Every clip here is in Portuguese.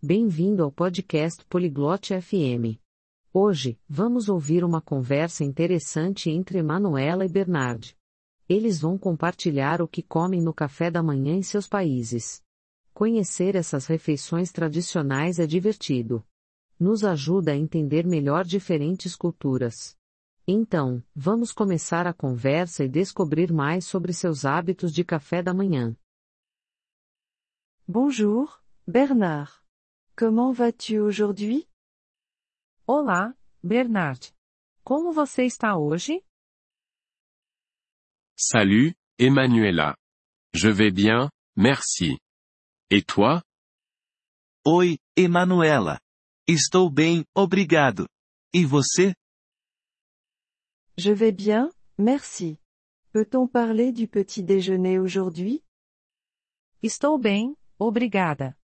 Bem-vindo ao podcast Poliglote FM. Hoje, vamos ouvir uma conversa interessante entre Emanuela e Bernard. Eles vão compartilhar o que comem no café da manhã em seus países. Conhecer essas refeições tradicionais é divertido. Nos ajuda a entender melhor diferentes culturas. Então, vamos começar a conversa e descobrir mais sobre seus hábitos de café da manhã. Bonjour, Bernard. Comment vas-tu aujourd'hui? Olá, Bernard. Como você está hoje? Salut, Emanuela. Je vais bien, merci. Et toi? Oi, Emanuela. Estou bem, obrigado. E você? Je vais bien, merci. Peut-on parler du petit déjeuner aujourd'hui? Estou bem, obrigada.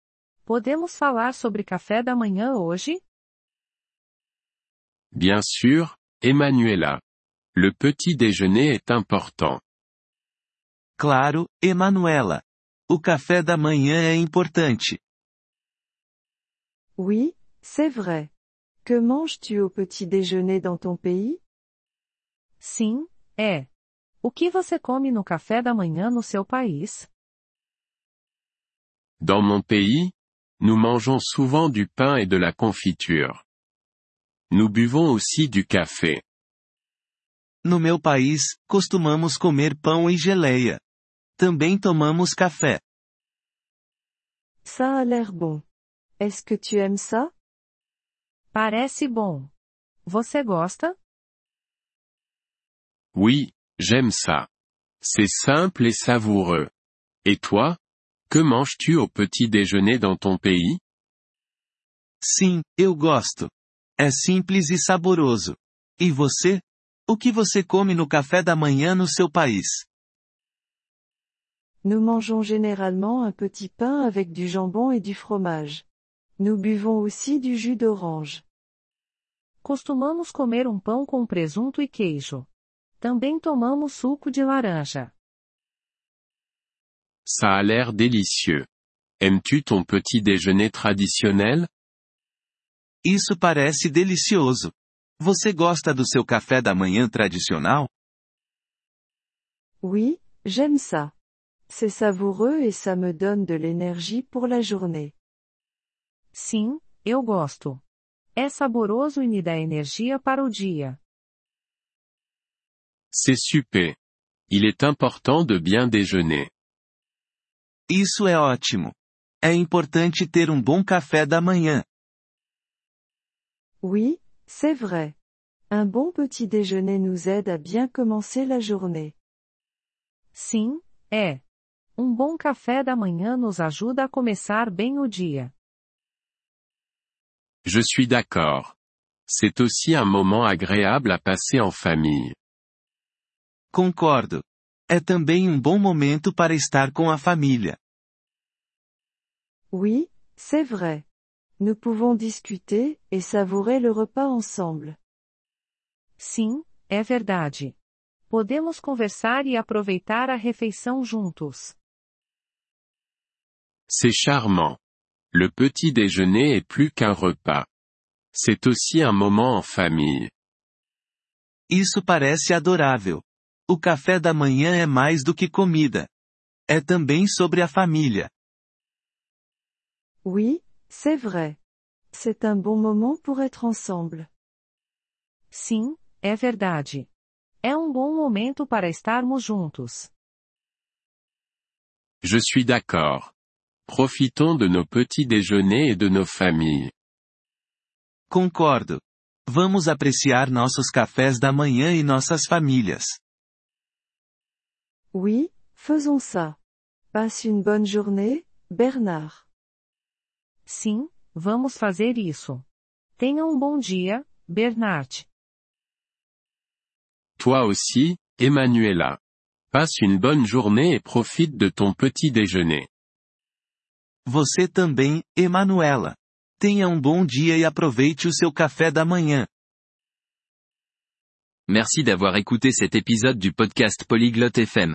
Podemos falar sobre café da manhã hoje? Bien sûr, Emanuela. Le petit déjeuner est important. Claro, Emanuela. O café da manhã é importante. Oui, c'est vrai. Que manges-tu au petit déjeuner dans ton pays? Sim, é. O que você come no café da manhã no seu país? Dans mon pays, nous mangeons souvent du pain et de la confiture. Nous buvons aussi du café. No meu país, costumamos comer pão e geleia. Também tomamos café. Ça a l'air bon. Est-ce que tu aimes ça? Parece bom. Você gosta? Oui, j'aime ça. C'est simple et savoureux. Et toi? Que manges-tu au petit déjeuner dans ton pays? Sim, eu gosto. É simples e saboroso. E você? O que você come no café da manhã no seu país? Nous mangeons généralement un petit pain avec du jambon et du fromage. Nous buvons aussi du jus d'orange. Costumamos comer um pão com presunto e queijo. Também tomamos suco de laranja. Ça a l'air délicieux. Aimes-tu ton petit déjeuner traditionnel? Isso parece delicioso. Você gosta do seu café da manhã tradicional? Oui, j'aime ça. C'est savoureux et ça me donne de l'énergie pour la journée. Sim, eu gosto. É saboroso e me dá energia para o dia. C'est super. Il est important de bien déjeuner. Isso é ótimo. É importante ter um bom café da manhã. Oui, c'est vrai. Un bon petit déjeuner nous aide à bien commencer la journée. Sim, é. Um bom café da manhã nos ajuda a começar bem o dia. Je suis d'accord. C'est aussi un moment agréable à passer en famille. Concordo. É também um bom momento para estar com a família. Oui, c'est vrai. Nous pouvons discuter et savourer le repas ensemble. Sim, é verdade. Podemos conversar e aproveitar a refeição juntos. C'est charmant. Le petit déjeuner est plus qu'un repas. C'est aussi un moment en famille. Isso parece adorável. O café da manhã é mais do que comida. É também sobre a família. Oui, c'est vrai. C'est un bon moment pour être ensemble. Sim, é verdade. É um bom momento para estarmos juntos. Je suis d'accord. Profitons de nos petits déjeuners et de nos familles. Concordo. Vamos apreciar nossos cafés da manhã e nossas famílias. Oui, faisons ça. Passe une bonne journée, Bernard. Sim, vamos fazer isso. Tenha um bom dia, Bernard. Toi aussi, Emanuela. Passe une bonne journée et profite de ton petit déjeuner. Você também, Emanuela. Tenha um bom dia e aproveite o seu café da manhã. Merci d'avoir écouté cet épisode du podcast Polyglotte FM.